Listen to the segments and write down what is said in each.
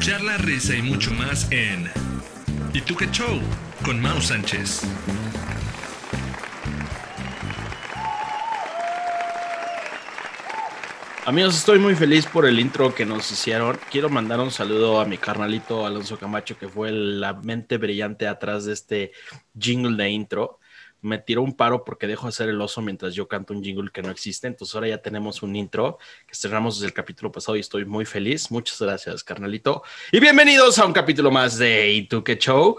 charla, risa y mucho más en ¿Y tú qué show? con Mau Sánchez. Amigos, estoy muy feliz por el intro que nos hicieron. Quiero mandar un saludo a mi carnalito Alonso Camacho, que fue la mente brillante atrás de este jingle de intro. Me tiró un paro porque dejo de ser el oso mientras yo canto un jingle que no existe. Entonces ahora ya tenemos un intro que cerramos desde el capítulo pasado y estoy muy feliz. Muchas gracias, carnalito. Y bienvenidos a un capítulo más de ¿Y tú show?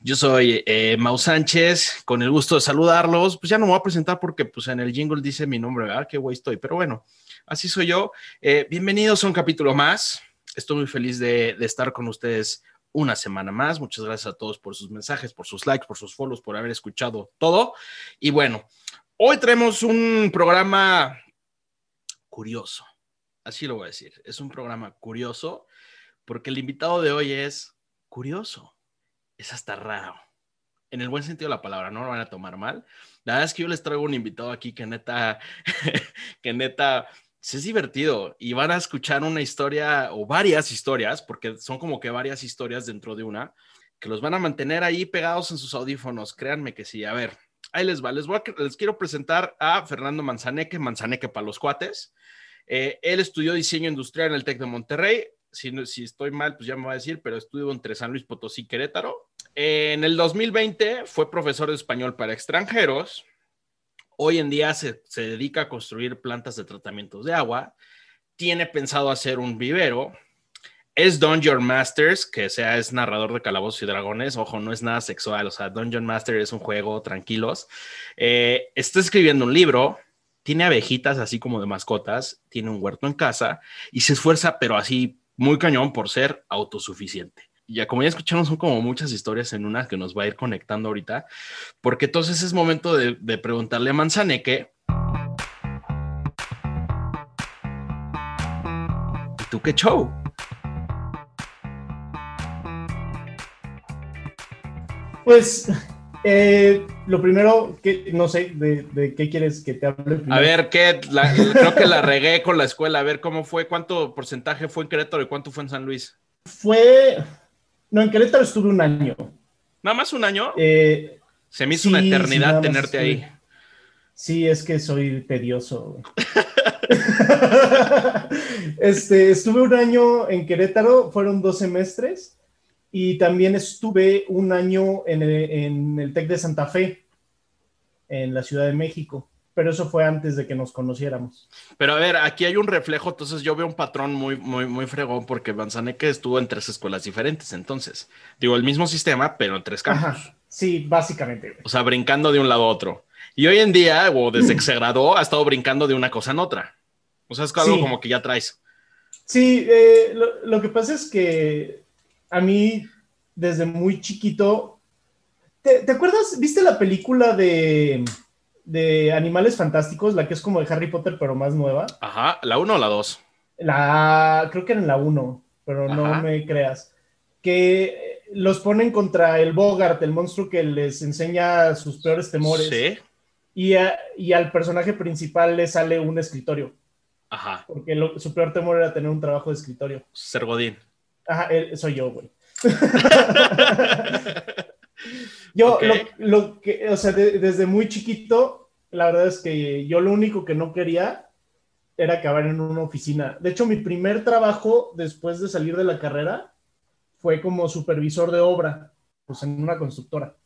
Yo soy eh, Mau Sánchez, con el gusto de saludarlos. Pues ya no me voy a presentar porque pues en el jingle dice mi nombre, ¿verdad? Qué güey estoy. Pero bueno, así soy yo. Eh, bienvenidos a un capítulo más. Estoy muy feliz de, de, estar con ustedes una semana más. Muchas gracias a todos por sus mensajes, por sus likes, por sus follows, por haber escuchado todo. Y bueno, hoy tenemos un programa curioso. Así lo voy a decir. Es un programa curioso porque el invitado de hoy es curioso. Es hasta raro. En el buen sentido de la palabra, no lo van a tomar mal. La verdad es que yo les traigo un invitado aquí que neta, que neta es divertido y van a escuchar una historia o varias historias, porque son como que varias historias dentro de una, que los van a mantener ahí pegados en sus audífonos. Créanme que sí. A ver, ahí les va. Les, voy a, les quiero presentar a Fernando Manzaneque, Manzaneque para los cuates. Eh, él estudió diseño industrial en el TEC de Monterrey. Si, si estoy mal, pues ya me va a decir, pero estudió entre San Luis Potosí y Querétaro. En el 2020 fue profesor de español para extranjeros hoy en día se, se, dedica a construir plantas de tratamientos de agua, tiene pensado hacer un vivero, es Dungeon Masters, que sea es narrador de Calabozos y Dragones, ojo, no es nada sexual, o sea, Dungeon Master es un juego, tranquilos, eh, está escribiendo un libro, tiene abejitas así como de mascotas, tiene un huerto en casa y se esfuerza, pero así muy cañón por ser autosuficiente ya como ya escucharon, son como muchas historias en una que nos va a ir conectando ahorita, porque entonces es momento de, de preguntarle a Manzaneque. ¿Y tú qué show? Pues eh, lo primero, que no sé, de, de, qué quieres que te hable? Primero? A ver, ¿qué? La, creo que la regué con la escuela. A ver, ¿cómo fue? ¿Cuánto porcentaje fue en Querétaro y cuánto fue en San Luis? Fue, no, en Querétaro estuve un año. ¿Nada más un año? Eh, Se me hizo sí, una eternidad sí, tenerte ahí. Sí, es que soy tedioso. este, estuve un año en Querétaro, fueron dos semestres, y también estuve un año en el, en el TEC de Santa Fe, en la Ciudad de México pero eso fue antes de que nos conociéramos. Pero a ver, aquí hay un reflejo, entonces yo veo un patrón muy, muy, muy fregón porque Manzaneque estuvo en tres escuelas diferentes, entonces, digo, el mismo sistema, pero en tres campos. Ajá. Sí, básicamente. O sea, brincando de un lado a otro. Y hoy en día, o desde que se graduó, ha estado brincando de una cosa en otra. O sea, es algo sí. como que ya traes. Sí, eh, lo, lo que pasa es que a mí, desde muy chiquito, ¿te, ¿te acuerdas? ¿Viste la película de de Animales Fantásticos, la que es como de Harry Potter, pero más nueva. Ajá, ¿la 1 o la 2? La, creo que era en la 1, pero Ajá. no me creas. Que los ponen contra el Bogart, el monstruo que les enseña sus peores temores. Sí. Y, a, y al personaje principal le sale un escritorio. Ajá. Porque lo, su peor temor era tener un trabajo de escritorio. Ser Godín. Ajá, él, soy yo, güey. Yo, okay. lo, lo, que, o sea, de, desde muy chiquito, la verdad es que yo lo único que no quería era acabar en una oficina. De hecho, mi primer trabajo después de salir de la carrera fue como supervisor de obra, pues en una constructora.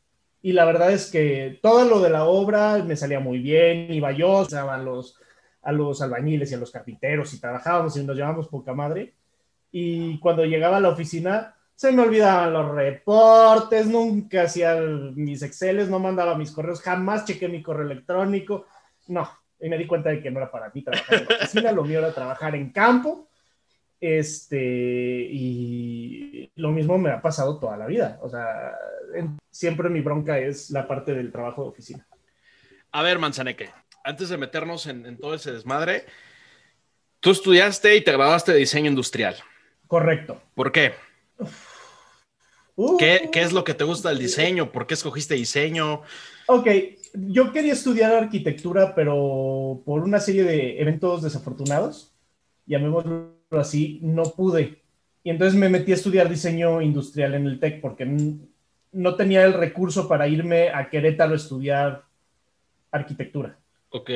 Y la verdad es que todo lo de la obra me salía muy bien, iba yo, o sea, a los, a los albañiles y a los carpinteros y trabajábamos y nos llevábamos poca madre. Y cuando llegaba a la oficina, se me olvidaban los reportes, nunca hacía mis Exceles, no mandaba mis correos, jamás chequé mi correo electrónico. No, y me di cuenta de que no era para mí trabajar en la oficina, lo mío era trabajar en campo. Este, y lo mismo me ha pasado toda la vida. O sea, en, siempre mi bronca es la parte del trabajo de oficina. A ver, Manzaneque, antes de meternos en, en todo ese desmadre, tú estudiaste y te graduaste de diseño industrial. Correcto. ¿Por qué? Uh, ¿Qué, ¿Qué, es lo que te gusta del diseño? ¿Por qué escogiste diseño? Ok, yo quería estudiar arquitectura, pero por una serie de eventos desafortunados, llamémoslo así, no pude. Y entonces me metí a estudiar diseño industrial en el TEC porque no tenía el recurso para irme a Querétaro a estudiar arquitectura. Ok,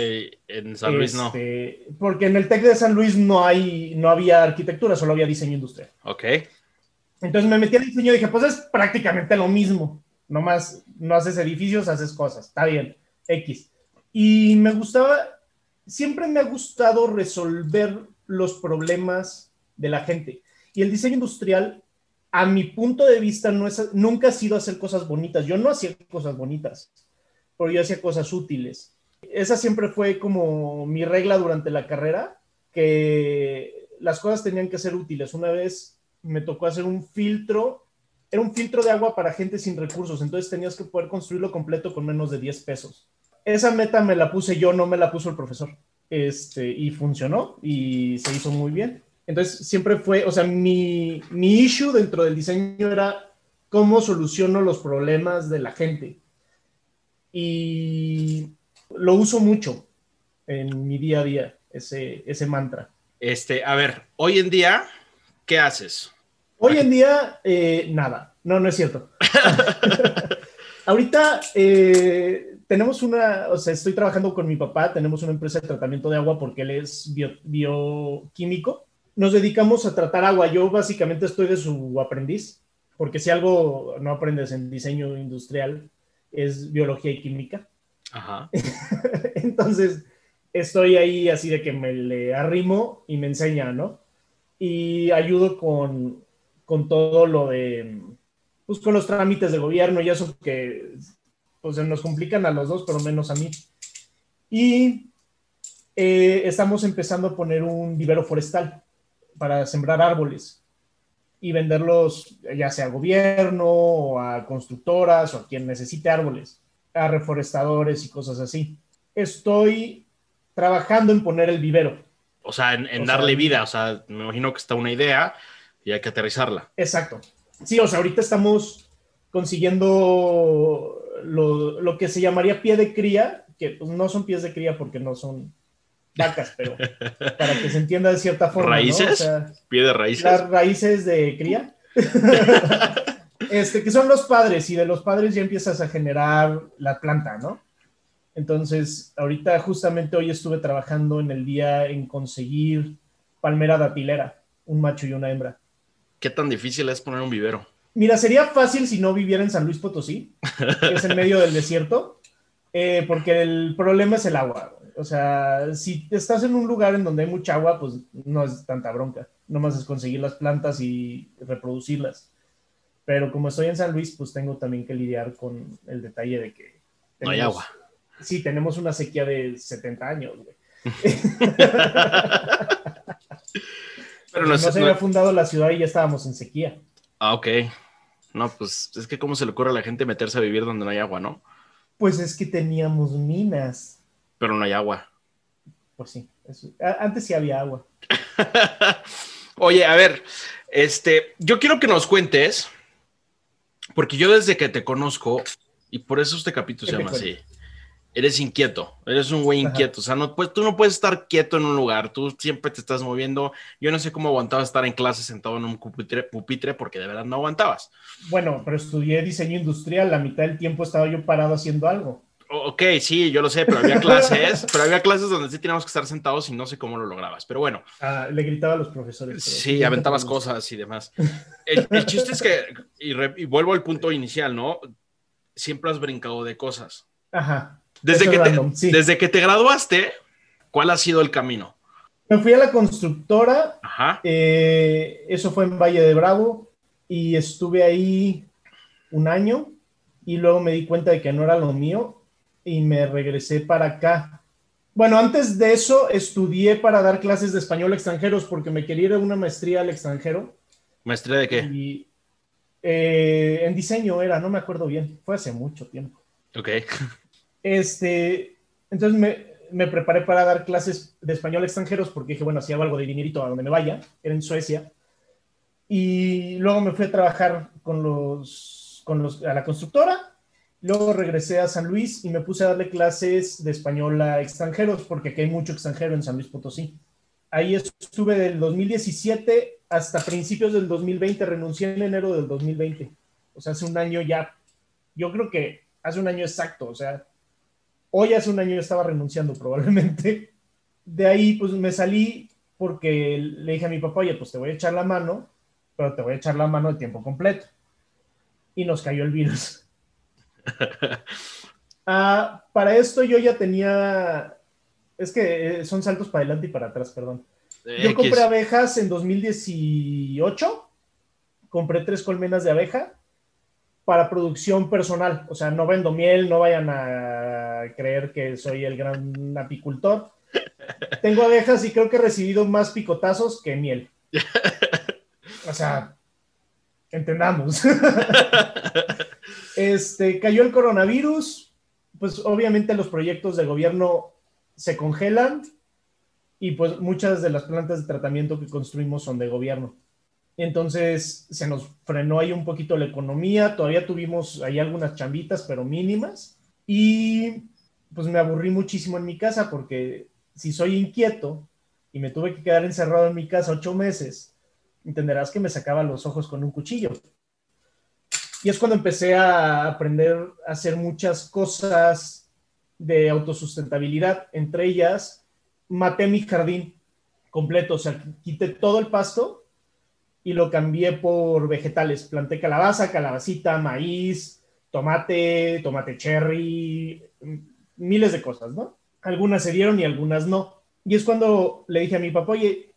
en San Luis no. Este, porque en el TEC de San Luis no, hay, no había arquitectura, solo había diseño industrial. Ok. Entonces me metí a diseño y dije, pues es prácticamente lo mismo. Nomás no haces edificios, haces cosas. Está bien, X. Y me gustaba, siempre me ha gustado resolver los problemas de la gente. Y el diseño industrial, a mi punto de vista, no es, nunca ha sido hacer cosas bonitas. Yo no hacía cosas bonitas, pero yo hacía cosas útiles. Esa siempre fue como mi regla durante la carrera, que las cosas tenían que ser útiles. Una vez me tocó hacer un filtro, era un filtro de agua para gente sin recursos, entonces tenías que poder construirlo completo con menos de 10 pesos. Esa meta me la puse yo, no me la puso el profesor. Este, y funcionó y se hizo muy bien. Entonces, siempre fue, o sea, mi, mi issue dentro del diseño era cómo soluciono los problemas de la gente. Y lo uso mucho en mi día a día, ese, ese mantra. Este, a ver, hoy en día, ¿qué haces? Hoy en día, eh, nada. No, no es cierto. Ahorita eh, tenemos una, o sea, estoy trabajando con mi papá, tenemos una empresa de tratamiento de agua porque él es bioquímico nos dedicamos a tratar agua. Yo básicamente estoy de su aprendiz, porque si algo no aprendes en diseño industrial es biología y química. Ajá. Entonces, estoy ahí así de que me le arrimo y me enseña, ¿no? Y ayudo con, con todo lo de, pues con los trámites de gobierno y eso que pues nos complican a los dos, pero menos a mí. Y eh, estamos empezando a poner un vivero forestal para sembrar árboles y venderlos ya sea a gobierno o a constructoras o a quien necesite árboles, a reforestadores y cosas así. Estoy trabajando en poner el vivero. O sea, en, darle vida, o sea, me imagino que está una idea y hay que aterrizarla. Exacto. Sí, o sea, ahorita estamos consiguiendo lo, lo que se llamaría pie de cría, que pues, no son pies de cría porque no son vacas, pero para que se entienda de cierta forma. ¿Raíces? ¿Pie de raíces? Las raíces de cría. este, que son los padres, y de los padres ya empiezas a generar la planta, ¿no? Entonces, ahorita justamente hoy estuve trabajando en el día en conseguir palmera datilera, un macho y una hembra. ¿Qué tan difícil es poner un vivero? Mira, sería fácil si no viviera en San Luis Potosí, que es en medio del desierto, eh, porque el problema es el agua. O sea, si estás en un lugar en donde hay mucha agua, pues no es tanta bronca. Nomás es conseguir las plantas y reproducirlas. Pero como estoy en San Luis, pues tengo también que lidiar con el detalle de que... no hay agua. Sí, tenemos una sequía de 70 años, güey. Pero no, se había fundado la ciudad y ya estábamos en sequía. Ah, ok. No, pues es que cómo se le ocurre a la gente meterse a vivir donde no hay agua, ¿no? Pues es que teníamos minas pero no hay agua. Pues sí, antes sí había agua. Oye, a ver, este, yo quiero que nos cuentes, porque yo desde que te conozco, y por eso este capítulo se llama así, eres inquieto, eres un güey inquieto, o sea, no, pues, tú no puedes estar quieto en un lugar, tú siempre te estás moviendo. Yo no sé cómo aguantabas estar en clase sentado en un pupitre, pupitre porque de verdad no aguantabas. Bueno, pero estudié diseño industrial, la mitad del tiempo estaba yo parado haciendo algo. Ok, sí, yo lo sé, pero había clases, pero había clases donde sí teníamos que estar sentados y no sé cómo lo lograbas, pero bueno. Ah, le gritaba a los profesores. Sí, aventabas cosas y demás. El, chiste es que, y, vuelvo al punto inicial, ¿no? Siempre has brincado de cosas. Ajá. Desde, que te, desde que te graduaste, ¿cuál ha sido el camino? Me fui a la constructora. Ajá. Eh, eso fue en Valle de Bravo y estuve ahí un año y luego me di cuenta de que no era lo mío y me regresé para acá. Bueno, antes de eso estudié para dar clases de español a extranjeros porque me quería ir a una maestría al extranjero. ¿Maestría de qué? Eh, en diseño era, no me acuerdo bien, fue hace mucho tiempo. Ok. Este, entonces me, me preparé para dar clases de español a extranjeros porque dije, bueno, si hago algo de dinerito a donde me vaya, era en Suecia. Y luego me fui a trabajar con los, con los, a la constructora Luego regresé a San Luis y me puse a darle clases de español a extranjeros, porque aquí hay mucho extranjero en San Luis Potosí. Ahí estuve del 2017 hasta principios del 2020, renuncié en enero del 2020. O sea, hace un año ya, yo creo que hace un año exacto, o sea, hoy hace un año estaba renunciando probablemente. De ahí, pues me salí porque le dije a mi papá, oye, pues te voy a echar la mano, pero te voy a echar la mano de tiempo completo. Y nos cayó el virus. Ah, para esto yo ya tenía, es que eh, son saltos para adelante y para atrás, perdón. Yo compré abejas en 2018, compré tres colmenas de abeja para producción personal, o sea, no vendo miel, no vayan a creer que soy el gran apicultor. Tengo abejas y creo que he recibido más picotazos que miel. O sea, entendamos. Este, cayó el coronavirus, pues obviamente los proyectos de gobierno se congelan y pues muchas de las plantas de tratamiento que construimos son de gobierno. Entonces se nos frenó ahí un poquito la economía, todavía tuvimos ahí algunas chambitas, pero mínimas. Y pues me aburrí muchísimo en mi casa porque si soy inquieto y me tuve que quedar encerrado en mi casa ocho meses, entenderás que me sacaba los ojos con un cuchillo. Y es cuando empecé a aprender a hacer muchas cosas de autosustentabilidad. Entre ellas, maté mi jardín completo, o sea, quité todo el pasto y lo cambié por vegetales. Planté calabaza, calabacita, maíz, tomate, tomate cherry, miles de cosas, ¿no? Algunas se dieron y algunas no. Y es cuando le dije a mi papá, oye,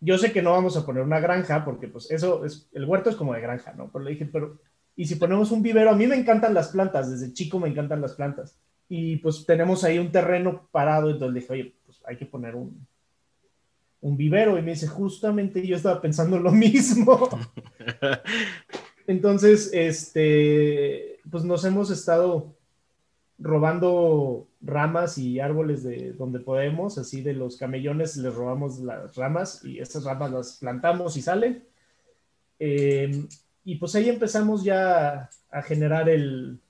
yo sé que no vamos a poner una granja, porque pues eso es, el huerto es como de granja, ¿no? Pero le dije, pero, ¿y si ponemos un vivero? A mí me encantan las plantas, desde chico me encantan las plantas. Y pues tenemos ahí un terreno parado, entonces le dije, oye, pues hay que poner un, un vivero. Y me dice, justamente yo estaba pensando lo mismo. Entonces, este, pues nos hemos estado robando ramas y árboles de donde podemos, así de los camellones les robamos las ramas y estas ramas las plantamos y salen. Eh, y pues ahí empezamos ya a generar el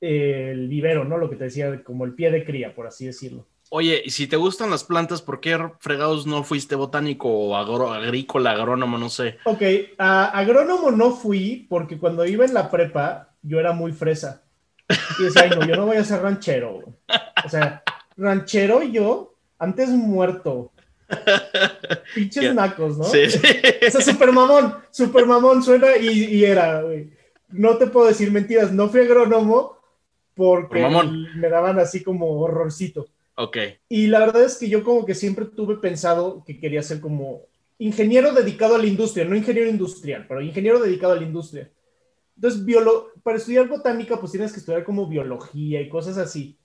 vivero, ¿no? Lo que te decía, como el pie de cría, por así decirlo. Oye, y si te gustan las plantas, ¿por qué fregados no fuiste botánico o agrícola, agrónomo, no sé? Ok, agrónomo no fui porque cuando iba en la prepa yo era muy fresa. Y decía, ay, no, yo no voy a ser ranchero. O sea, ranchero yo, antes muerto. Pinches nacos, ¿no? Sí, sí. O sea, super mamón, super mamón suena y, era, güey. No te puedo decir mentiras, no fui agrónomo porque me daban así como horrorcito. Ok. Y la verdad es que yo como que siempre tuve pensado que quería ser como ingeniero dedicado a la industria, no ingeniero industrial, pero ingeniero dedicado a la industria. Entonces, para estudiar botánica, pues tienes que estudiar como biología y cosas así.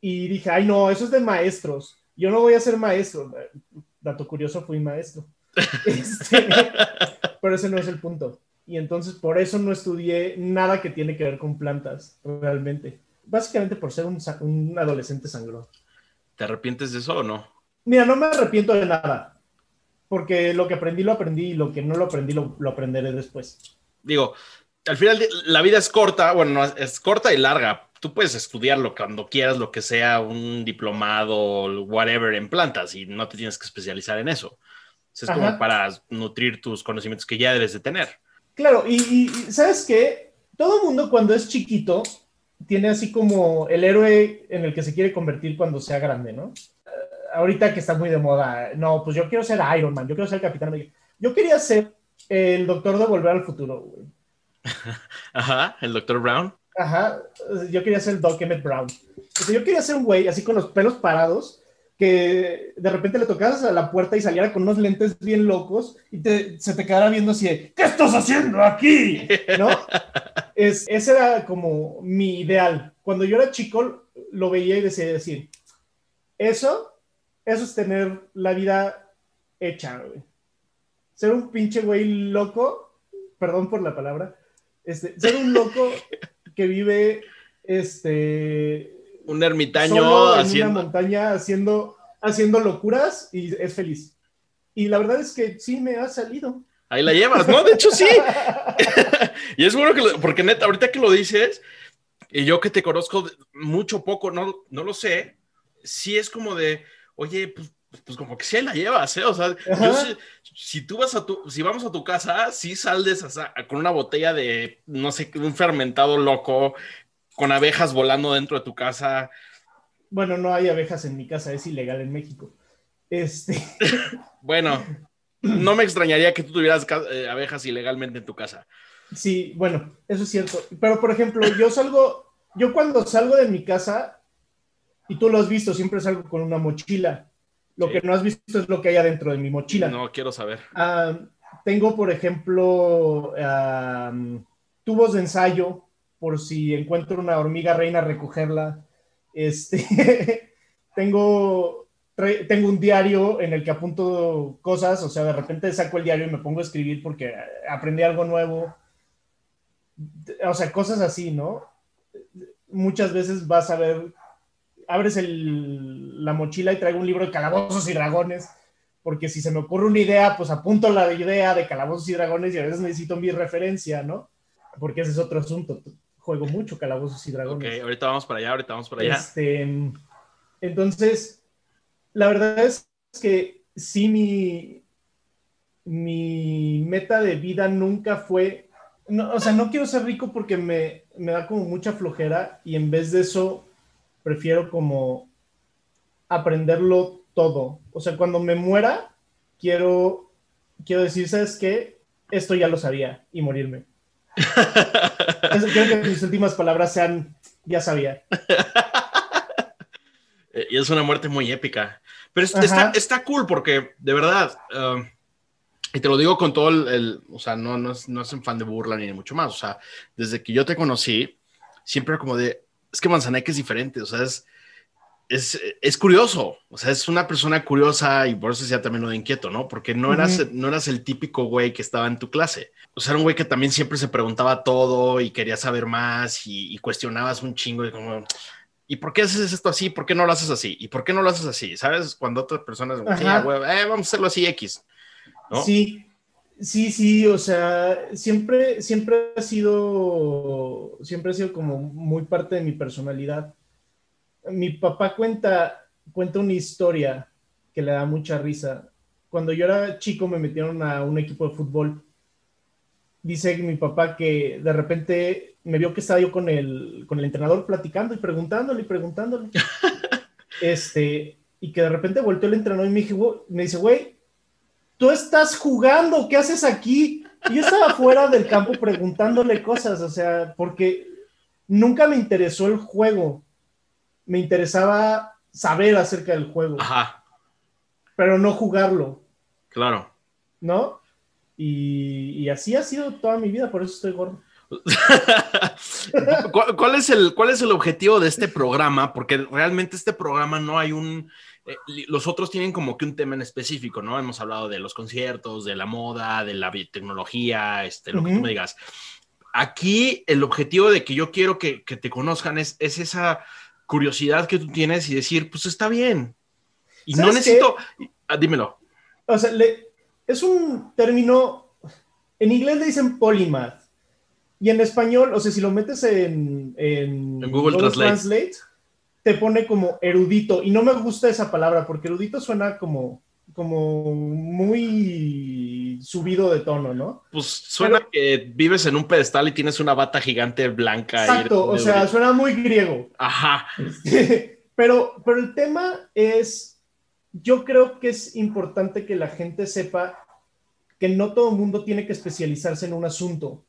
Y dije, ay, no, eso es de maestros. Yo no voy a ser maestro. Dato curioso, fui maestro. Este, pero ese no es el punto. Y entonces, por eso no estudié nada que tiene que ver con plantas, realmente. Básicamente por ser un, un adolescente sangrón. ¿Te arrepientes de eso o no? Mira, no me arrepiento de nada. Porque lo que aprendí, lo aprendí. Y lo que no lo aprendí, lo, lo aprenderé después. Digo, al final la vida es corta, bueno, es corta y larga. Tú puedes estudiarlo cuando quieras, lo que sea, un diplomado, whatever, en plantas y no te tienes que especializar en eso. Es como para nutrir tus conocimientos que ya debes de tener. Claro, y, sabes qué, todo mundo cuando es chiquito tiene así como el héroe en el que se quiere convertir cuando sea grande, ¿no? Eh, ahorita que está muy de moda, no, pues yo quiero ser Iron Man, yo quiero ser Capitán América. Yo quería ser el doctor de Volver al Futuro, güey. Ajá, el Dr. Brown. Ajá, yo quería ser el Doc Emmett Brown. yo quería ser un güey así con los pelos parados, que de repente le tocabas a la puerta y saliera con unos lentes bien locos y se te quedara viendo así de, ¿qué estás haciendo aquí? ¿No? Es, ese era como mi ideal. Cuando yo era chico, lo veía y decía decir, eso, eso es tener la vida hecha, güey. Ser un pinche güey loco, perdón por la palabra, este, ser un loco que vive, este... Un ermitaño en una montaña haciendo, haciendo locuras y es feliz. Y la verdad es que sí me ha salido. Ahí la llevas, ¿no? De hecho, sí. y es bueno que, porque neta, ahorita que lo dices, y yo que te conozco mucho poco, no, no lo sé, sí es como de, oye, pues pues como que sí la llevas, ¿eh? O sea, si, tú vas a tu, si vamos a tu casa, sí saldes con una botella de, no sé, un fermentado loco, con abejas volando dentro de tu casa. Bueno, no hay abejas en mi casa, es ilegal en México. Este. bueno, no me extrañaría que tú tuvieras eh, abejas ilegalmente en tu casa. Sí, bueno, eso es cierto. Pero, por ejemplo, yo salgo, yo cuando salgo de mi casa, y tú lo has visto, siempre salgo con una mochila. Lo que no has visto es lo que hay adentro de mi mochila. No, quiero saber. Ah, tengo, por ejemplo, tubos de ensayo, por si encuentro una hormiga reina, recogerla. Este, tengo, tengo un diario en el que apunto cosas, o sea, de repente saco el diario y me pongo a escribir porque aprendí algo nuevo. O sea, cosas así, ¿no? Muchas veces vas a ver abres la mochila y traigo un libro de calabozos y dragones, porque si se me ocurre una idea, pues apunto la idea de calabozos y dragones y a veces necesito mi referencia, ¿no? Porque ese es otro asunto. Juego mucho calabozos y dragones. Ok, ahorita vamos para allá, ahorita vamos para allá. Este, entonces, la verdad es que sí, mi, mi meta de vida nunca fue, o sea, no quiero ser rico porque me, me da como mucha flojera y en vez de eso prefiero como aprenderlo todo. O sea, cuando me muera, quiero, quiero decir, ¿sabes qué? Esto ya lo sabía y morirme. quiero que mis últimas palabras sean, ya sabía. Y es una muerte muy épica. Pero está, cool porque, de verdad, um, y te lo digo con todo el, o sea, no, no, es, no es un fan de burla ni mucho más. O sea, desde que yo te conocí, siempre como de, es que Manzaneque es diferente, o sea, es, es, curioso, o sea, es una persona curiosa y por eso decía también lo de inquieto, ¿no? Porque no, eras, no eras el típico güey que estaba en tu clase, o sea, era un güey que también siempre se preguntaba todo y quería saber más y, cuestionabas un chingo y como... ¿Y por qué haces esto así? ¿Por qué no lo haces así? ¿Y por qué no lo haces así? ¿Sabes? Cuando otras personas, eh, vamos a hacerlo así X. Sí, Sí, sí, o sea, siempre, siempre ha sido, siempre ha sido como muy parte de mi personalidad. Mi papá cuenta, cuenta una historia que le da mucha risa. Cuando yo era chico me metieron a un equipo de fútbol. Dice mi papá que de repente me vio que estaba yo con el, con el entrenador platicando y preguntándole y preguntándole. este, y que de repente volteó el entrenador y me, me dice, güey, tú estás jugando, ¿qué haces aquí? yo estaba fuera del campo preguntándole cosas, o sea, porque nunca me interesó el juego, me interesaba saber acerca del juego, Ajá. pero no jugarlo. Claro. ¿No? Y, así ha sido toda mi vida, por eso estoy gordo. ¿Cuál, es el, ¿Cuál es el objetivo de este programa? Porque realmente este programa no hay un eh, los otros tienen como que un tema en específico, ¿no? Hemos hablado de los conciertos, de la moda, de la tecnología, este, lo que tú me digas. Aquí el objetivo de que yo quiero que, te conozcan es, esa curiosidad que tú tienes y decir, pues está bien. Y no necesito... Ah, dímelo. O sea, es un término, en inglés le dicen polymath. Y en español, o sea, si lo metes en, Google, Translate te pone como erudito y no me gusta esa palabra porque erudito suena como, como muy subido de tono, ¿no? Pues suena que vives en un pedestal y tienes una bata gigante blanca. Exacto, o sea, suena muy griego. Ajá. pero, pero el tema es, yo creo que es importante que la gente sepa que no todo el mundo tiene que especializarse en un asunto.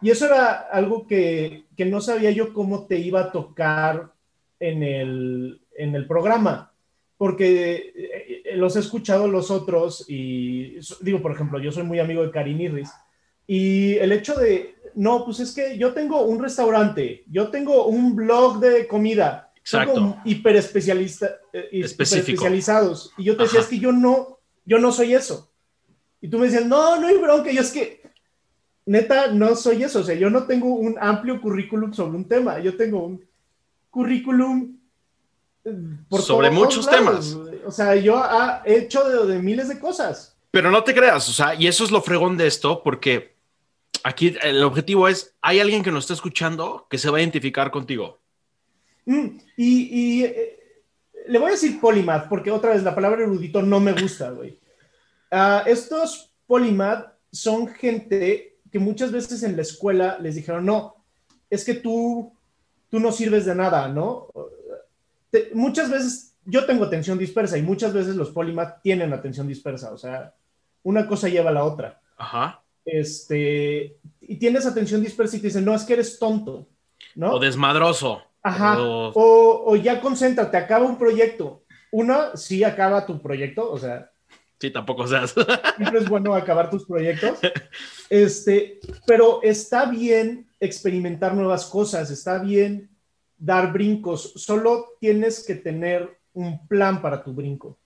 Y eso era algo que, que no sabía yo cómo te iba a tocar en el, en el programa, porque eh, los he escuchado los otros y digo, por ejemplo, yo soy muy amigo de Karin Irris y el hecho de, no, pues es que yo tengo un restaurante, yo tengo un blog de comida, Exacto. hiper, especialista, eh, especializados y yo te decía, es que yo no, yo no soy eso. Y tú me decías, no, no hay bronca, yo es que neta, no soy eso, o sea, yo no tengo un amplio currículum sobre un tema, yo tengo un currículum eh, sobre muchos temas. O sea, yo he hecho de, miles de cosas. Pero no te creas, o sea, y eso es lo fregón de esto, porque aquí el objetivo es, hay alguien que nos está escuchando que se va a identificar contigo. Mm, y, eh, le voy a decir polymath, porque otra vez la palabra erudito no me gusta, güey. Ah, estos polymath son gente que muchas veces en la escuela les dijeron, no, es que tú, tú no sirves de nada, ¿no? muchas veces yo tengo atención dispersa y muchas veces los polymath tienen atención dispersa, o sea, una cosa lleva a la otra. Ajá. Este, y tienes atención dispersa y te dicen, no, es que eres tonto, ¿no? O desmadroso. Ajá. O, ya concéntrate, acaba un proyecto. Uno, sí acaba tu proyecto, o sea. Sí, tampoco seas. Siempre es bueno acabar tus proyectos. Este, pero está bien experimentar nuevas cosas, está bien dar brincos. Solo tienes que tener un plan para tu brinco.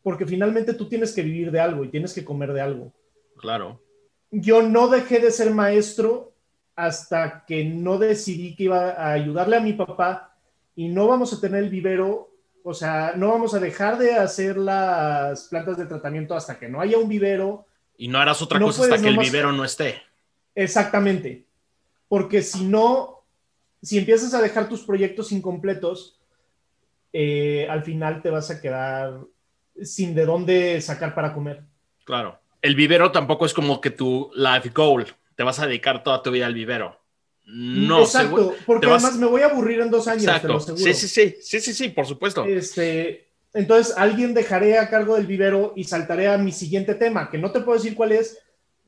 Porque finalmente tú tienes que vivir de algo y tienes que comer de algo. Claro. Yo no dejé de ser maestro hasta que no decidí que iba a ayudarle a mi papá y no vamos a tener el vivero, o sea, no vamos a dejar de hacer las plantas de tratamiento hasta que no haya un vivero. Y no harás otra cosa hasta que el vivero no esté. Exactamente. Porque si no, si empiezas a dejar tus proyectos incompletos, eh, al final te vas a quedar sin de dónde sacar para comer. Claro. El vivero tampoco es como que tu life goal te vas a dedicar toda tu vida al vivero. No, Exacto, porque además me voy a aburrir en dos años, Exacto. Sí, sí, sí, sí, sí, sí, por supuesto. Este, entonces, alguien dejaré a cargo del vivero y saltaré a mi siguiente tema, que no te puedo decir cuál es,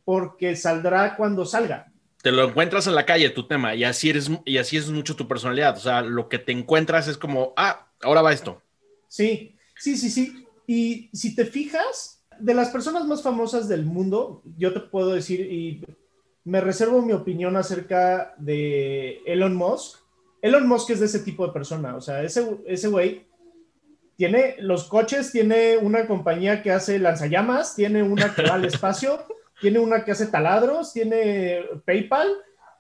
porque saldrá cuando salga. Te lo encuentras en la calle, tu tema, y así, eres, y así es mucho tu personalidad. O sea, lo que te encuentras es como, ah, ahora va esto. Sí, sí, sí, sí. Y si te fijas, de las personas más famosas del mundo, yo te puedo decir, y me reservo mi opinión acerca de Elon Musk. Elon Musk es de ese tipo de persona, o sea, ese, ese güey tiene los coches, tiene una compañía que hace lanzallamas, tiene una que va al espacio, tiene una que hace taladros, tiene PayPal,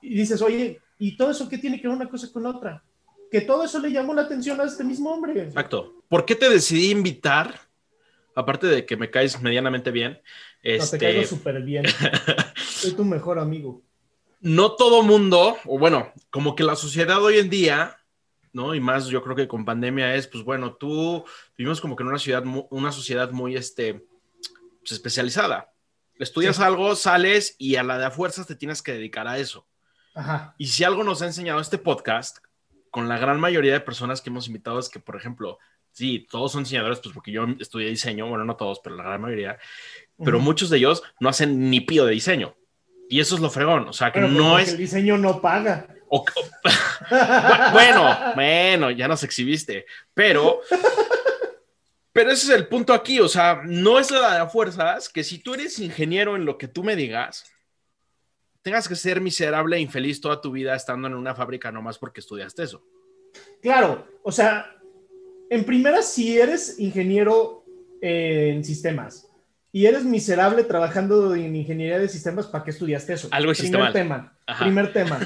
y dices, oye, ¿y todo eso qué tiene que ver una cosa con otra? Que todo eso le llamó la atención a este mismo hombre. Exacto. ¿Por qué te decidí invitar? Aparte de que me caes medianamente bien. Este... te caigo súper bien. Soy tu mejor amigo. No todo mundo, o bueno, como que la sociedad hoy en día, ¿no? Y más yo creo que con pandemia es, pues bueno, tú vivimos como que en una ciudad, una sociedad muy, este, pues, especializada. Estudias algo, sales y a la de a fuerzas te tienes que dedicar a eso. Ajá. Y si algo nos ha enseñado este podcast, con la gran mayoría de personas que hemos invitado, es que, por ejemplo, sí, todos son diseñadores, pues porque yo estudié diseño, bueno, no todos, pero la gran mayoría, pero muchos de ellos no hacen ni pío de diseño. Y eso es lo fregón, o sea, que no es... El diseño no paga. bueno, bueno, ya nos exhibiste, pero... Pero ese es el punto aquí, o sea, no es la de fuerzas que si tú eres ingeniero en lo que tú me digas, tengas que ser miserable e infeliz toda tu vida estando en una fábrica nomás porque estudiaste eso. Claro, o sea, en primera, si eres ingeniero en sistemas, y eres miserable trabajando en ingeniería de sistemas, ¿para qué estudiaste eso? Algo Primer tema. Primer tema.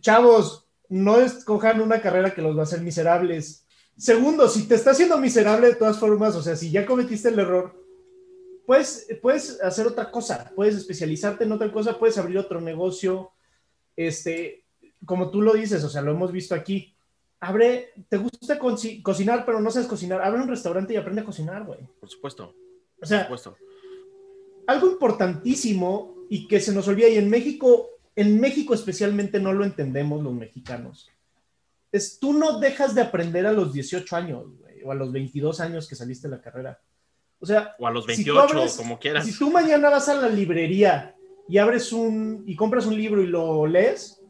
Chavos, no escojan una carrera que los va a hacer miserables. Segundo, si te está haciendo miserable de todas formas, o sea, si ya cometiste el error, puedes, puedes hacer otra cosa, puedes especializarte en otra cosa, puedes abrir otro negocio. Este, como tú lo dices, o sea, lo hemos visto aquí. Abre, te gusta cocinar, pero no sabes cocinar. Abre un restaurante y aprende a cocinar, güey. Por supuesto. O sea, algo importantísimo y que se nos olvida, y en México, en México especialmente no lo entendemos los mexicanos, es tú no dejas de aprender a los 18 años, o a los 22 años que saliste de la carrera. O sea, o a los 28, como quieras. Si tú mañana vas a la librería y abres un y compras un libro y lo lees,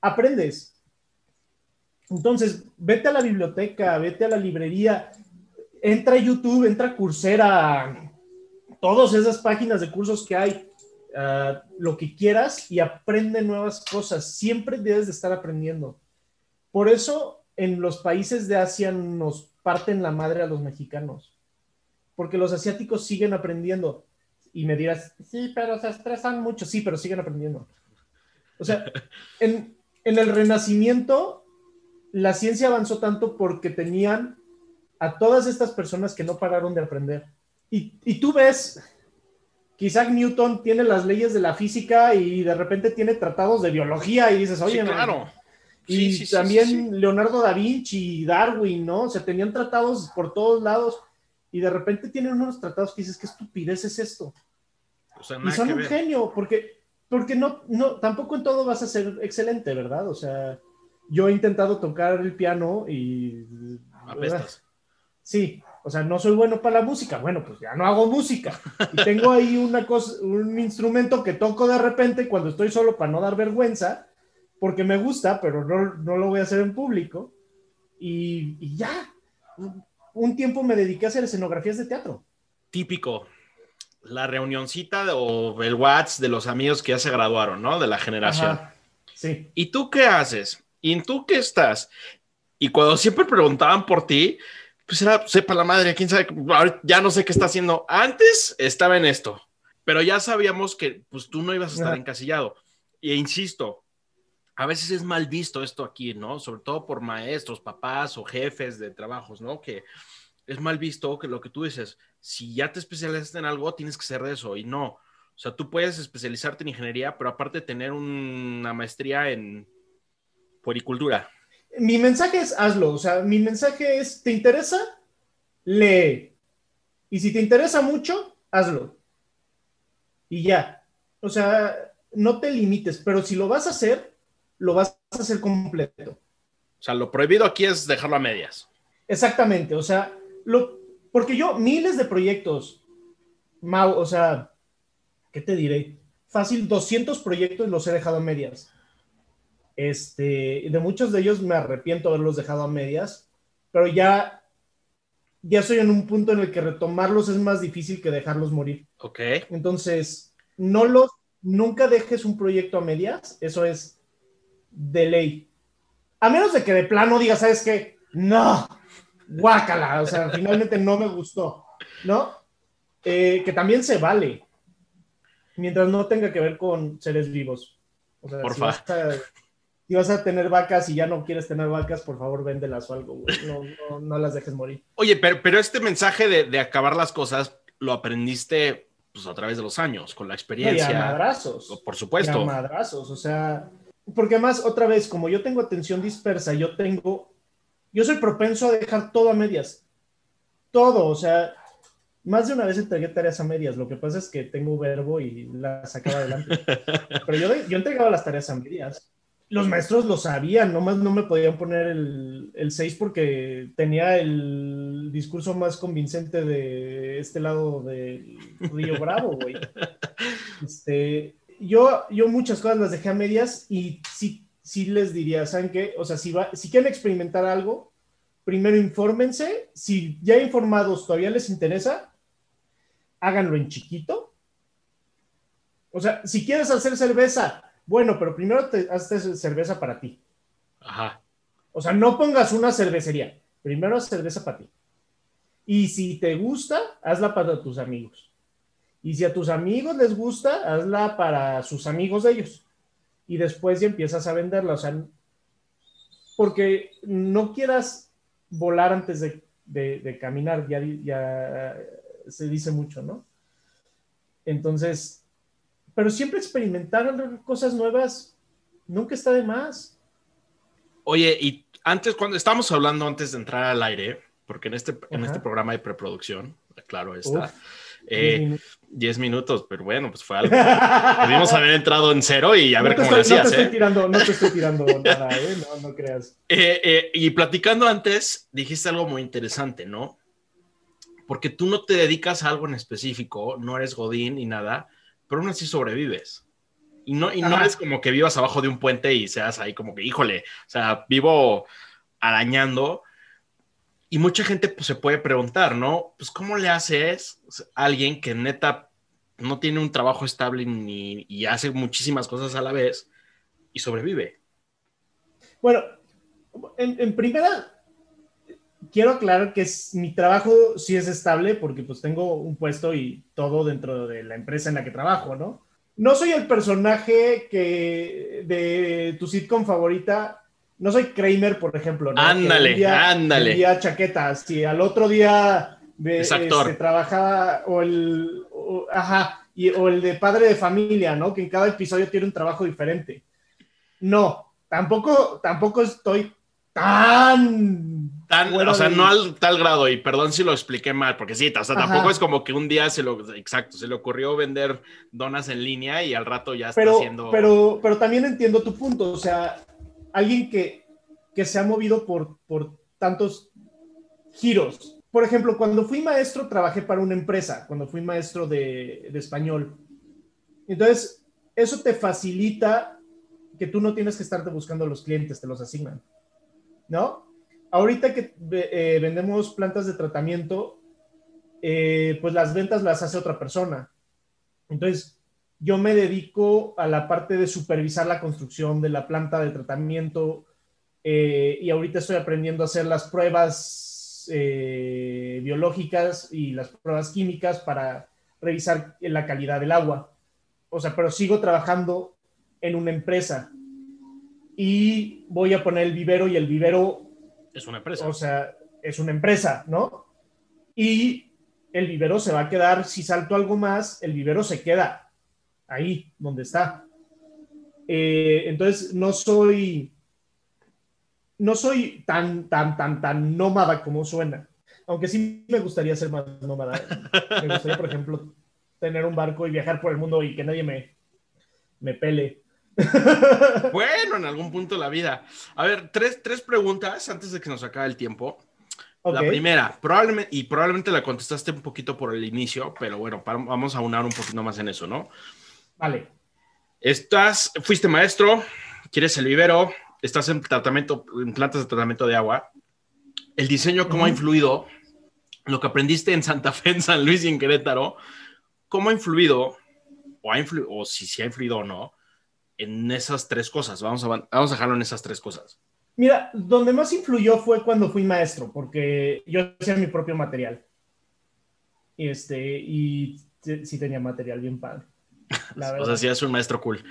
aprendes. Entonces, vete a la biblioteca, vete a la librería, entra a YouTube, entra a Coursera, todas esas páginas de cursos que hay, ah, lo que quieras y aprende nuevas cosas. Siempre debes de estar aprendiendo. Por eso en los países de Asia nos parten la madre a los mexicanos, porque los asiáticos siguen aprendiendo. Y me dirás, sí, pero se estresan mucho. Sí, pero siguen aprendiendo. O sea, en, en el Renacimiento, la ciencia avanzó tanto porque tenían a todas estas personas que no pararon de aprender. Y, tú ves que Isaac Newton tiene las leyes de la física y de repente tiene tratados de biología y dices, oye, claro. Y también Leonardo da Vinci y Darwin, ¿no? O sea, tenían tratados por todos lados y de repente tienen unos tratados que dices, ¿qué estupidez es esto? y son un genio, porque, porque no, no, tampoco en todo vas a ser excelente, ¿verdad? O sea, yo he intentado tocar el piano y... Apestas. Sí, o sea, no soy bueno para la música. Bueno, pues ya no hago música. Y tengo ahí una cosa, un instrumento que toco de repente cuando estoy solo para no dar vergüenza, porque me gusta, pero no, no lo voy a hacer en público. Y, y ya, un tiempo me dediqué a hacer escenografías de teatro. Típico. La reunioncita o el WhatsApp de los amigos que ya se graduaron, ¿no? De la generación. Sí. ¿Y tú qué haces? ¿Y tú qué estás? Y cuando siempre preguntaban por ti, pues era, sepa la madre, quién sabe, ya no sé qué está haciendo. Antes estaba en esto, pero ya sabíamos que pues tú no ibas a estar encasillado. Y insisto, a veces es mal visto esto aquí, ¿no? Sobre todo por maestros, papás o jefes de trabajos, ¿no? Que es mal visto que lo que tú dices, si ya te especializaste en algo, tienes que ser de eso y no. O sea, tú puedes especializarte en ingeniería, pero aparte tener una maestría en puericultura. Mi mensaje es hazlo, o sea, mi mensaje es, ¿te interesa? Lee. Y si te interesa mucho, hazlo. Y ya. O sea, no te limites, pero si lo vas a hacer, lo vas a hacer completo. O sea, lo prohibido aquí es dejarlo a medias. Exactamente, o sea, lo, porque yo miles de proyectos, Mau, o sea, ¿qué te diré? Fácil, 200 proyectos los he dejado a medias. Este, de muchos de ellos me arrepiento de haberlos dejado a medias, pero ya, ya estoy en un punto en el que retomarlos es más difícil que dejarlos morir. Ok. Entonces, no los, nunca dejes un proyecto a medias, eso es de ley. A menos de que de plano diga, ¿sabes qué? No, guácala, o sea, finalmente no me gustó, ¿no? Eh, que también se vale, mientras no tenga que ver con seres vivos. O sea, por si, vas a, si vas a tener vacas y ya no quieres tener vacas, por favor, véndelas o algo, No, no, las dejes morir. Oye, pero, pero este mensaje de, de, acabar las cosas lo aprendiste pues, a través de los años, con la experiencia. Y a madrazos. Por supuesto. Y a madrazos, o sea, porque además, otra vez, como yo tengo atención dispersa, yo tengo, yo soy propenso a dejar todo a medias. Todo, o sea, más de una vez entregué tareas a medias. Lo que pasa es que tengo verbo y las sacaba adelante. Pero yo, yo entregaba las tareas a medias. Los maestros lo sabían, nomás no me podían poner el, el 6 porque tenía el discurso más convincente de este lado del Río Bravo, güey. Este, yo, yo muchas cosas las dejé a medias y sí, sí les diría, ¿saben qué? O sea, si, va, si quieren experimentar algo, primero infórmense. Si ya informados todavía les interesa, háganlo en chiquito. O sea, si quieres hacer cerveza, bueno, pero primero te haces cerveza para ti. Ajá. O sea, no pongas una cervecería. Primero cerveza para ti. Y si te gusta, hazla para tus amigos. Y si a tus amigos les gusta, hazla para sus amigos de ellos. Y después ya empiezas a venderla. O sea, porque no quieras volar antes de, caminar, ya, ya se dice mucho, ¿no? Entonces, pero siempre experimentar cosas nuevas nunca está de más. Oye, y antes, cuando estábamos hablando antes de entrar al aire, porque en este, en este programa hay preproducción, claro está. Eh, 10 minutos, pero bueno, pues fue algo. Debimos haber entrado en cero y a ver cómo lo hacías. No te, estoy ¿eh? tirando, no te estoy tirando nada, ¿eh? No, no creas. Eh, eh, y platicando antes, dijiste algo muy interesante, ¿no? Porque tú no te dedicas a algo en específico, no eres Godín ni nada, pero aún así sobrevives. Y no, y no es como que vivas abajo de un puente y seas ahí como que, híjole, o sea, vivo arañando y mucha gente pues, se puede preguntar, ¿no? Pues, ¿cómo le haces a alguien que neta no tiene un trabajo estable ni, y hace muchísimas cosas a la vez y sobrevive? Bueno, en, primera, quiero aclarar que mi trabajo sí es estable porque pues tengo un puesto y todo dentro de la empresa en la que trabajo, ¿no? No soy el personaje que de tu sitcom favorita no soy Kramer, por ejemplo. ¿no? Ándale, ándale. día chaquetas y al otro día de, este, trabajaba o el, ajá, y, o el de padre de familia, ¿no? Que en cada episodio tiene un trabajo diferente. No, tampoco, tampoco estoy tan... tan o sea, no al tal grado, y perdón si lo expliqué mal, porque sí, o sea, tampoco es como que un día se lo, exacto, se le ocurrió vender donas en línea y al rato ya está haciendo... Pero, pero también entiendo tu punto, o sea, alguien que, que se ha movido por, por tantos giros. Por ejemplo, cuando fui maestro, trabajé para una empresa, cuando fui maestro de, de español. Entonces, eso te facilita que tú no tienes que estarte buscando a los clientes, te los asignan. ¿No? Ahorita que eh, vendemos plantas de tratamiento, eh, pues las ventas las hace otra persona. Entonces, yo me dedico a la parte de supervisar la construcción de la planta de tratamiento eh, y ahorita estoy aprendiendo a hacer las pruebas biológicas y las pruebas químicas para revisar la calidad del agua. O sea, pero sigo trabajando en una empresa y voy a poner el vivero y el vivero... Es una empresa. O sea, es una empresa, ¿no? Y el vivero se va a quedar, si salto algo más, el vivero se queda ahí donde está. Eh, entonces, no soy, no soy tan, tan, tan, tan nómada como suena. Aunque sí me gustaría ser más nómada. Me gustaría, por ejemplo, tener un barco y viajar por el mundo y que nadie me, me pele. bueno, en algún punto de la vida. A ver, tres, tres preguntas antes de que nos acabe el tiempo. La primera, probablemente, y probablemente la contestaste un poquito por el inicio, pero bueno, vamos a unar un poquito más en eso, ¿no? Vale. Estás, fuiste maestro, quieres el vivero, estás en tratamiento, en plantas de tratamiento de agua. El diseño, ¿cómo ha influido? Lo que aprendiste en Santa Fe, en San Luis y en Querétaro, ¿cómo ha influido, o, ha influido, o si, si ha influido o no, en esas tres cosas. Vamos a, vamos a dejarlo en esas tres cosas. Mira, donde más influyó fue cuando fui maestro, porque yo hacía mi propio material. Y, este, y sí tenía material bien padre. o sea, sí es un maestro cool.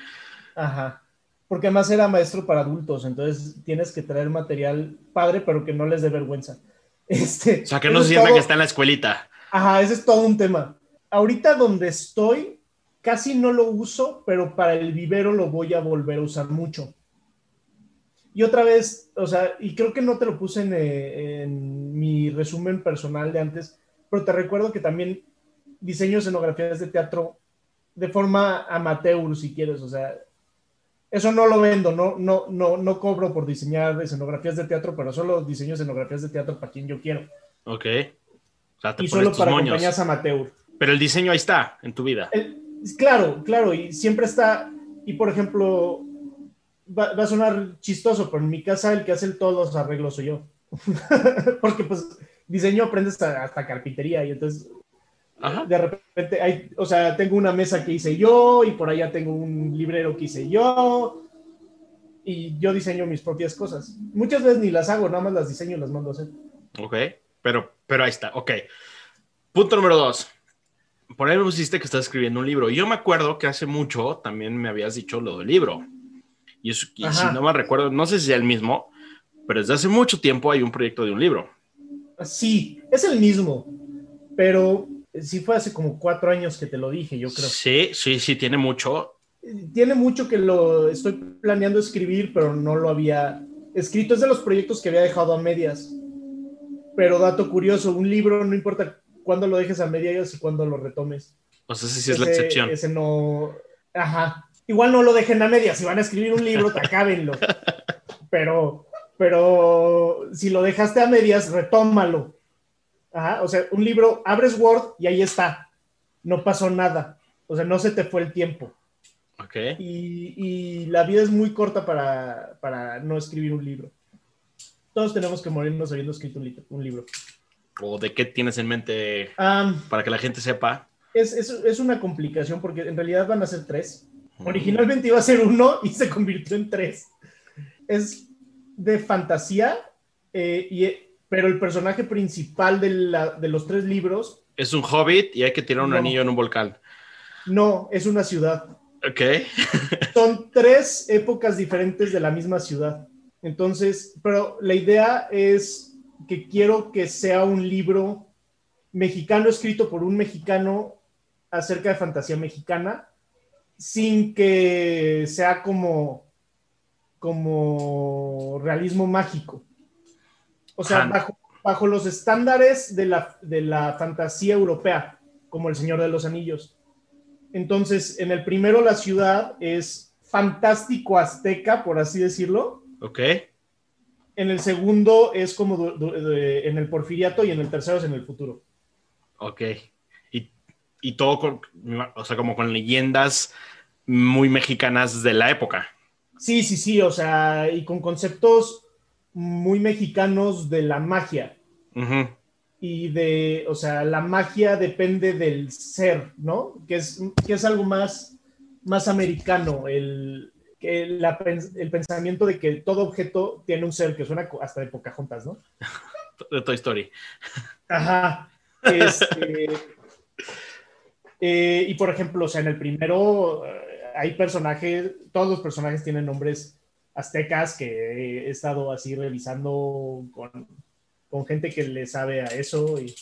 Ajá. Porque además era maestro para adultos, entonces tienes que traer material padre, pero que no les dé vergüenza. Este, o sea, que no se sientan que está en la escuelita. Ajá, ese es todo un tema. Ahorita donde estoy, Casi no lo uso, pero para el vivero lo voy a volver a usar mucho. Y otra vez, o sea, y creo que no te lo puse en, eh, mi resumen personal de antes, pero te recuerdo que también diseño escenografías de teatro de forma amateur, si quieres, o sea, eso no lo vendo, no, no, no, no cobro por diseñar escenografías de teatro, pero solo diseño escenografías de teatro para quien yo quiero. Ok. y solo para compañías amateur. Pero el diseño ahí está, en tu vida. Claro, claro, y siempre está, y por ejemplo, va, a sonar chistoso, pero en mi casa el que hace todos los arreglos soy yo. Porque pues diseño aprendes hasta, carpintería y entonces de repente hay, o sea, tengo una mesa que hice yo y por allá tengo un librero que hice yo y yo diseño mis propias cosas. Muchas veces ni las hago, nada más las diseño y las mando a hacer. Ok, pero, pero ahí está, ok. Punto número dos por ahí me pusiste que estás escribiendo un libro. Yo me acuerdo que hace mucho también me habías dicho lo del libro. Y, eso, si no me recuerdo, no sé si es el mismo, pero desde hace mucho tiempo hay un proyecto de un libro. Sí, es el mismo, pero sí fue hace como cuatro años que te lo dije, yo creo. Sí, sí, sí, tiene mucho. Tiene mucho que lo estoy planeando escribir, pero no lo había escrito. Es de los proyectos que había dejado a medias. Pero dato curioso, un libro, no importa cuando lo dejes a medias y cuando lo retomes. O sea, ese sí es la excepción. Ese no. Ajá. Igual no lo dejen a medias. Si van a escribir un libro, te acábenlo. Pero, pero si lo dejaste a medias, retómalo. Ajá. O sea, un libro, abres Word y ahí está. No pasó nada. O sea, no se te fue el tiempo. Ok. Y, y la vida es muy corta para, para, no escribir un libro. Todos tenemos que morirnos habiendo escrito un, un libro o de qué tienes en mente para que la gente sepa? Es, es, es, una complicación porque en realidad van a ser tres. Originalmente iba a ser uno y se convirtió en tres. Es de fantasía, eh, y, pero el personaje principal de, la, de, los tres libros... Es un hobbit y hay que tirar un anillo en un volcán. No, es una ciudad. Ok. Son tres épocas diferentes de la misma ciudad. Entonces, pero la idea es que quiero que sea un libro mexicano escrito por un mexicano acerca de fantasía mexicana, sin que sea como como realismo mágico. O sea, bajo, bajo, los estándares de la, de la fantasía europea, como El Señor de los Anillos. Entonces, en el primero la ciudad es fantástico azteca, por así decirlo. Ok. En el segundo es como en el porfiriato y en el tercero es en el futuro. Ok. Y, y todo con, o sea, como con leyendas muy mexicanas de la época. Sí, sí, sí, o sea, y con conceptos muy mexicanos de la magia. Y de, o sea, la magia depende del ser, ¿no? Que es, que es algo más, más americano, el, el pensamiento de que todo objeto tiene un ser, que suena hasta de Pocahontas, ¿no? De Toy Story. Ajá. Este, eh, y por ejemplo, o sea, en el primero hay personajes, todos los personajes tienen nombres aztecas que he estado así revisando con, con gente que le sabe a eso. Y,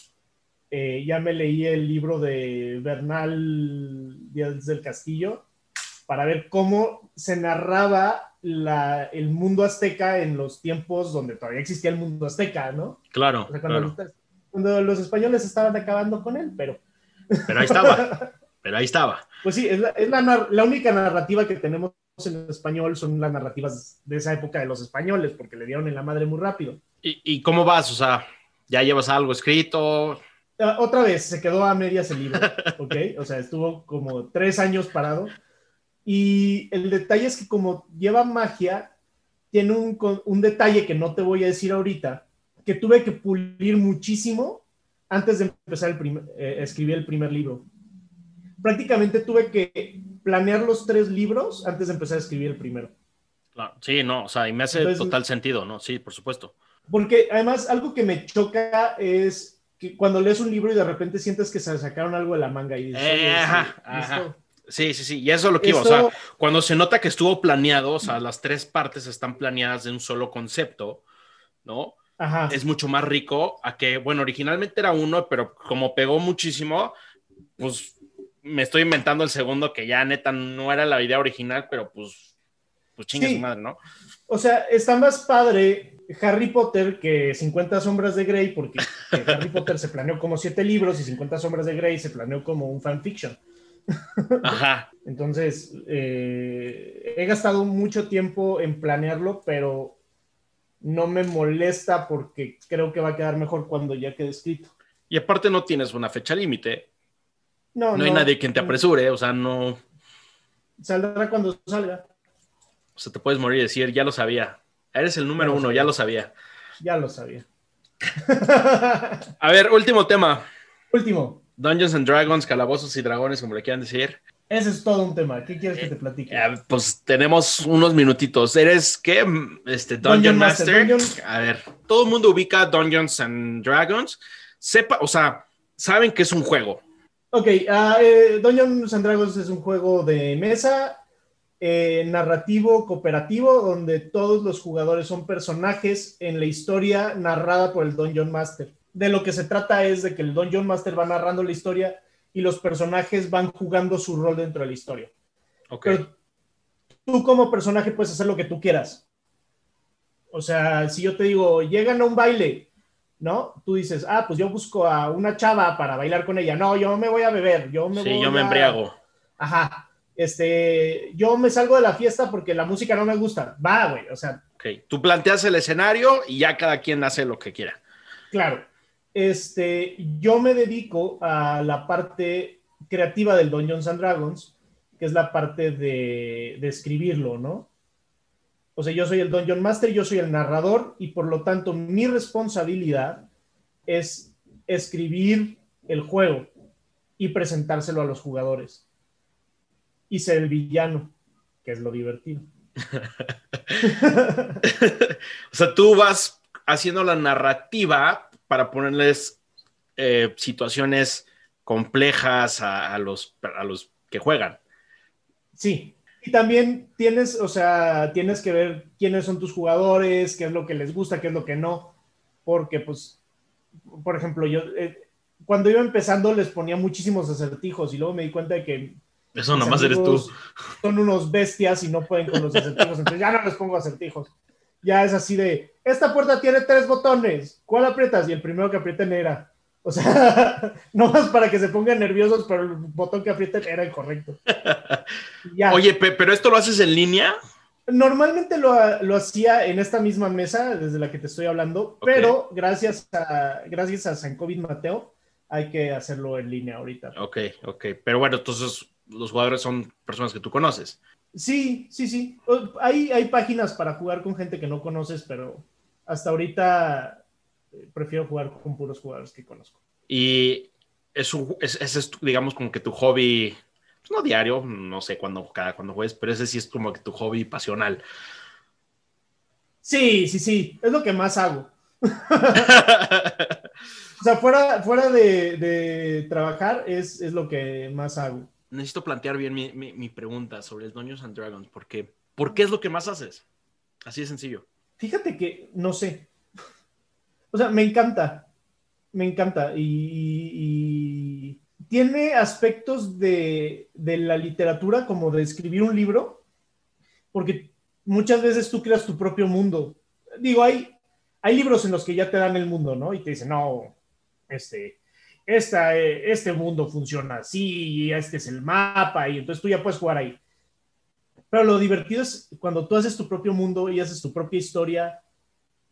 eh, ya me leí el libro de Bernal Díaz del Castillo para ver cómo se narraba la, el mundo azteca en los tiempos donde todavía existía el mundo azteca, ¿no? Claro. cuando, Los, españoles estaban acabando con él, pero... Pero ahí estaba. pero ahí estaba. Pues sí, es, la, única narrativa que tenemos en español son las narrativas de esa época de los españoles, porque le dieron en la madre muy rápido. ¿Y, cómo vas? O sea, ¿ya llevas algo escrito? Ah, otra vez, se quedó a medias el libro, ¿ok? O sea, estuvo como tres años parado. Y el detalle es que como lleva magia, tiene un, un detalle que no te voy a decir ahorita, que tuve que pulir muchísimo antes de empezar el eh, escribir el primer libro prácticamente tuve que planear los tres libros antes de empezar a escribir el primero. sí, no, o sea, y me hace total sentido, ¿no? Sí, por supuesto. Porque además algo que me choca es que cuando lees un libro y de repente sientes que se sacaron algo de la manga y dices, eh, Sí, sí, sí, y eso es lo que iba, o sea, cuando se nota que estuvo planeado, o sea, las tres partes están planeadas de un solo concepto, ¿no? Ajá. Es mucho más rico a que, bueno, originalmente era uno, pero como pegó muchísimo, pues me estoy inventando el segundo que ya neta no era la idea original, pero pues, pues chingue su madre, ¿no? O sea, está más padre Harry Potter que 50 sombras de Grey, porque Harry Potter se planeó como siete libros y 50 sombras de Grey se planeó como un fanfiction. Ajá. Entonces, eh, he gastado mucho tiempo en planearlo, pero no me molesta porque creo que va a quedar mejor cuando ya quede escrito. Y aparte no tienes una fecha límite. No, hay nadie quien te apresure, o sea, no. Saldrá cuando salga. O sea, te puedes morir y decir, ya lo sabía. Eres el número uno, ya lo sabía. Ya lo sabía. A ver, último tema. Último. Dungeons and Dragons, calabozos y dragones, como le quieran decir. Ese es todo un tema. ¿Qué quieres que te platique? Eh, pues tenemos unos minutitos. ¿Eres qué? Este, Dungeon, Master. A ver, todo el mundo ubica Dungeons and Dragons. Sepa, o sea, saben que es un juego. Ok, uh, eh, Dungeons and Dragons es un juego de mesa eh, narrativo cooperativo donde todos los jugadores son personajes en la historia narrada por el Dungeon Master. De lo que se trata es de que el Dungeon Master va narrando la historia y los personajes van jugando su rol dentro de la historia. Okay. tú como personaje puedes hacer lo que tú quieras. O sea, si yo te digo, llegan a un baile, ¿no? Tú dices, ah, pues yo busco a una chava para bailar con ella. No, yo me voy a beber, yo me sí, yo me embriago. Ajá. Este, yo me salgo de la fiesta porque la música no me gusta. Va, güey, o sea. Ok, tú planteas el escenario y ya cada quien hace lo que quiera. Claro. Este, yo me dedico a la parte creativa del Dungeons and Dragons, que es la parte de, de escribirlo, ¿no? O sea, yo soy el Dungeon Master, yo soy el narrador y por lo tanto mi responsabilidad es escribir el juego y presentárselo a los jugadores. Y ser el villano, que es lo divertido. o sea, tú vas haciendo la narrativa para ponerles eh, situaciones complejas a, los, a los que juegan. Sí, y también tienes, o sea, tienes que ver quiénes son tus jugadores, qué es lo que les gusta, qué es lo que no, porque pues, por ejemplo, yo eh, cuando iba empezando les ponía muchísimos acertijos y luego me di cuenta de que Eso nomás eres tú. Son unos bestias y no pueden con los acertijos, entonces ya no les pongo acertijos. Ya es así de, esta puerta tiene tres botones, ¿cuál aprietas? Y el primero que aprieten era. O sea, no más para que se pongan nerviosos, pero el botón que aprieten era el correcto. Oye, pero esto lo haces en línea. Normalmente lo, hacía en esta misma mesa desde la que te estoy hablando, pero gracias a, gracias a San COVID Mateo hay que hacerlo en línea ahorita. Ok, ok. Pero bueno, entonces los jugadores son personas que tú conoces. Sí, sí, sí. Hay, hay páginas para jugar con gente que no conoces, pero hasta ahorita eh, prefiero jugar con puros jugadores que conozco. Y eso es, es, digamos, como que tu hobby pues, no diario, no sé cuándo, cada cuando juegues, pero ese sí es como que tu hobby pasional. Sí, sí, sí, es lo que más hago. o sea, fuera, fuera de, trabajar es, lo que más hago. Necesito plantear bien mi, pregunta sobre el Dungeons and Dragons, porque ¿por qué es lo que más haces? Así de sencillo. Fíjate que no sé. O sea, me encanta. Me encanta. y tiene aspectos de, la literatura, como de escribir un libro, porque muchas veces tú creas tu propio mundo. Digo, hay, hay libros en los que ya te dan el mundo, ¿no? Y te dicen, no, este, esta, este mundo funciona así, este es el mapa, y entonces tú ya puedes jugar ahí. Pero lo divertido es cuando tú haces tu propio mundo y haces tu propia historia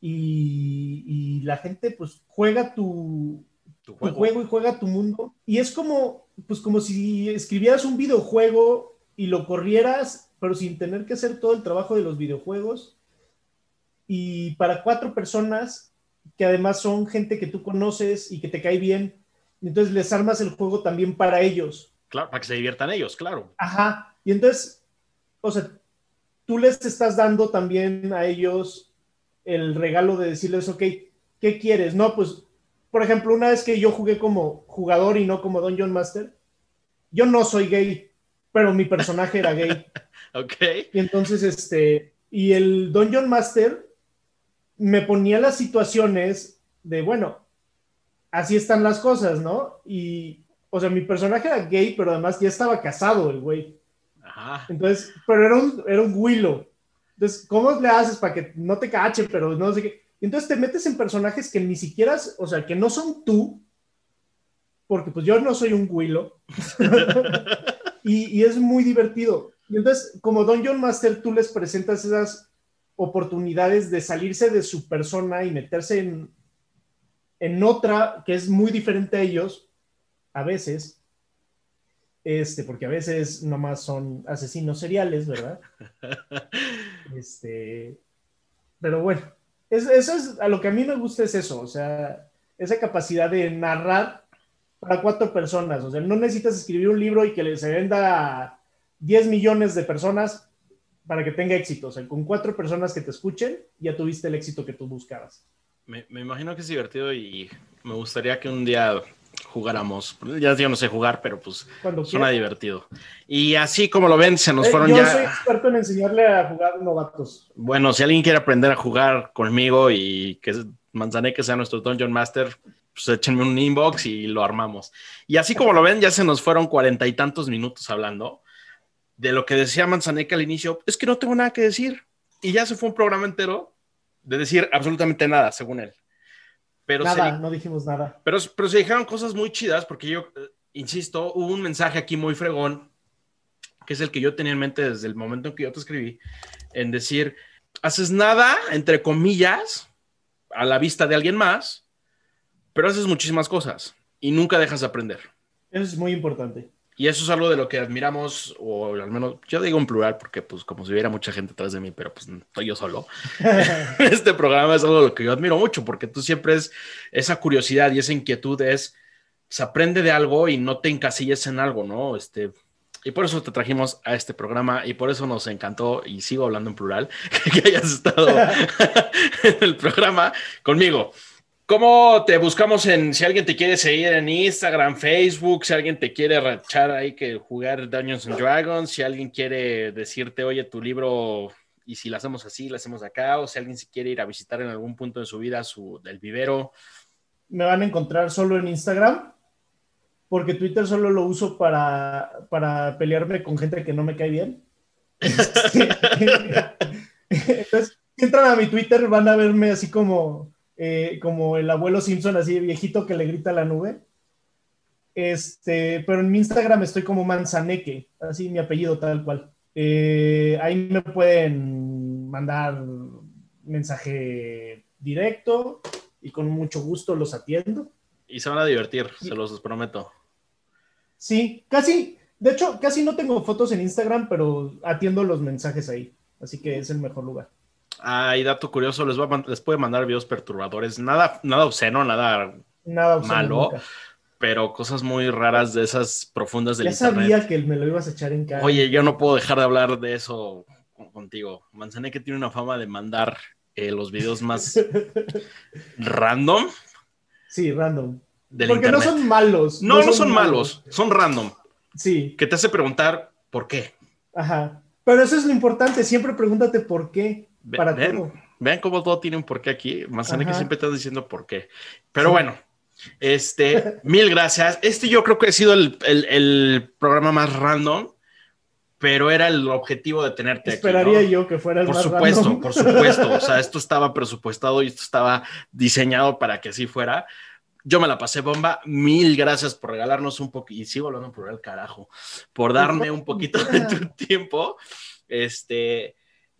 y, y la gente pues juega tu, tu juego. y juega tu mundo. Y es como, pues como si escribieras un videojuego y lo corrieras, pero sin tener que hacer todo el trabajo de los videojuegos. Y para cuatro personas, que además son gente que tú conoces y que te cae bien, entonces les armas el juego también para ellos. Claro, para que se diviertan ellos, claro. Ajá. Y entonces, o sea, tú les estás dando también a ellos el regalo de decirles, ok, ¿qué quieres? No, pues por ejemplo, una vez que yo jugué como jugador y no como Dungeon Master, yo no soy gay, pero mi personaje era gay. ok. Y entonces, este, y el Dungeon Master me ponía las situaciones de, bueno, así están las cosas, ¿no? Y, o sea, mi personaje era gay, pero además ya estaba casado el güey. Ajá. Entonces, pero era un, era un Willow. Entonces, ¿cómo le haces para que no te cache, pero no sé qué? entonces te metes en personajes que ni siquiera, o sea, que no son tú, porque pues yo no soy un Willow, y, es muy divertido. Y entonces, como Dungeon Master, tú les presentas esas oportunidades de salirse de su persona y meterse en, en otra que es muy diferente a ellos, a veces, este, porque a veces nomás son asesinos seriales, ¿verdad? Este, pero bueno, eso es a lo que a mí me gusta es eso, o sea, esa capacidad de narrar para cuatro personas, o sea, no necesitas escribir un libro y que se venda a 10 millones de personas para que tenga éxito, o sea, con cuatro personas que te escuchen, ya tuviste el éxito que tú buscabas. Me, me imagino que es divertido y me gustaría que un día jugáramos. Ya yo no sé jugar, pero pues suena divertido. Y así como lo ven, se nos eh, fueron ya. Yo soy experto en enseñarle a jugar novatos. Bueno, si alguien quiere aprender a jugar conmigo y que que sea nuestro Dungeon Master, pues échenme un inbox y lo armamos. Y así como lo ven, ya se nos fueron cuarenta y tantos minutos hablando de lo que decía Manzaneca al inicio. Es que no tengo nada que decir. Y ya se fue un programa entero de decir absolutamente nada, según él. Pero nada, no dijimos nada. Pero, pero se dijeron cosas muy chidas porque yo, eh, insisto, hubo un mensaje aquí muy fregón, que es el que yo tenía en mente desde el momento en que yo te escribí, en decir, haces nada, entre comillas, a la vista de alguien más, pero haces muchísimas cosas y nunca dejas de aprender. Eso es muy importante. Y eso es algo de lo que admiramos, o al menos yo digo en plural, porque pues como si hubiera mucha gente atrás de mí, pero pues estoy yo solo. este programa es algo de lo que yo admiro mucho, porque tú siempre es esa curiosidad y esa inquietud es, se aprende de algo y no te encasilles en algo, ¿no? Este, y por eso te trajimos a este programa y por eso nos encantó, y sigo hablando en plural, que hayas estado en el programa conmigo. ¿Cómo te buscamos en, si alguien te quiere seguir en Instagram, Facebook, si alguien te quiere rachar ahí que jugar Dungeons and Dragons, si alguien quiere decirte, oye, tu libro, y si lo hacemos así, lo hacemos acá, o si alguien se quiere ir a visitar en algún punto de su vida su, del vivero? Me van a encontrar solo en Instagram, porque Twitter solo lo uso para, para pelearme con gente que no me cae bien. Este, entonces, si entran a mi Twitter van a verme así como, eh, como el abuelo Simpson, así viejito que le grita a la nube. Este, pero en mi Instagram estoy como Manzaneque, así mi apellido tal cual. Eh, ahí me pueden mandar mensaje directo y con mucho gusto los atiendo. Y se van a divertir, se los prometo. Sí, casi, de hecho, casi no tengo fotos en Instagram, pero atiendo los mensajes ahí. Así que es el mejor lugar. Ah, y dato curioso, les, puede mandar videos perturbadores. Nada, nada obsceno, nada, nada malo, pero cosas muy raras de esas profundas del ya sabía que me lo ibas a echar en cara. Oye, yo no puedo dejar de hablar de eso contigo. que tiene una fama de mandar eh, los videos más random. Sí, random. Porque no son malos. No, no, son, malos. son random. Sí. Que te hace preguntar por qué. Ajá. Pero eso es lo importante, siempre pregúntate por qué. Para vean, vean cómo todo tiene un por qué aquí. que siempre está diciendo por qué. Pero bueno, este, mil gracias. Este yo creo que ha sido el, el, programa más random, pero era el objetivo de tenerte Esperaría yo que fuera el por supuesto, Por supuesto, O sea, esto estaba presupuestado y esto estaba diseñado para que así fuera. Yo me la pasé bomba. Mil gracias por regalarnos un poquito. Y sigo hablando por el carajo. Por darme un poquito de tu tiempo. Este.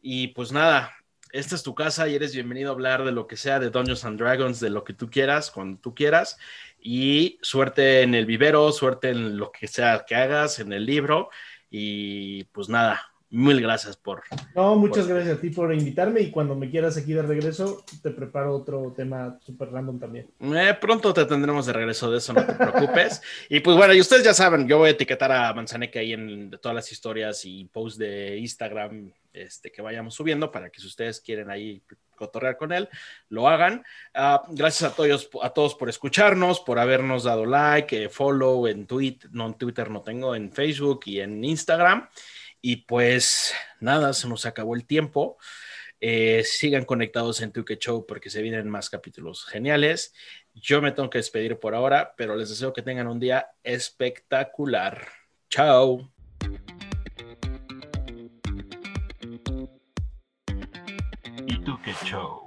Y pues nada, esta es tu casa y eres bienvenido a hablar de lo que sea, de Dungeons and Dragons, de lo que tú quieras, cuando tú quieras. Y suerte en el vivero, suerte en lo que sea que hagas, en el libro. Y pues nada, Mil gracias por. No, muchas gracias a ti por invitarme y cuando me quieras aquí de regreso, te preparo otro tema súper random también. Eh, pronto te tendremos de regreso de eso, no te preocupes. y pues bueno, y ustedes ya saben, yo voy a etiquetar a Manzaneca ahí en todas las historias y posts de Instagram este, que vayamos subiendo para que si ustedes quieren ahí cotorrear con él, lo hagan. Ah, gracias a todos, a todos por escucharnos, por habernos dado like, eh, follow en Twitter, no en Twitter no tengo, en Facebook y en Instagram. Y pues nada, se nos acabó el tiempo. Eh, sigan conectados en Tuque Show porque se vienen más capítulos geniales. Yo me tengo que despedir por ahora, pero les deseo que tengan un día espectacular. Chao. Show.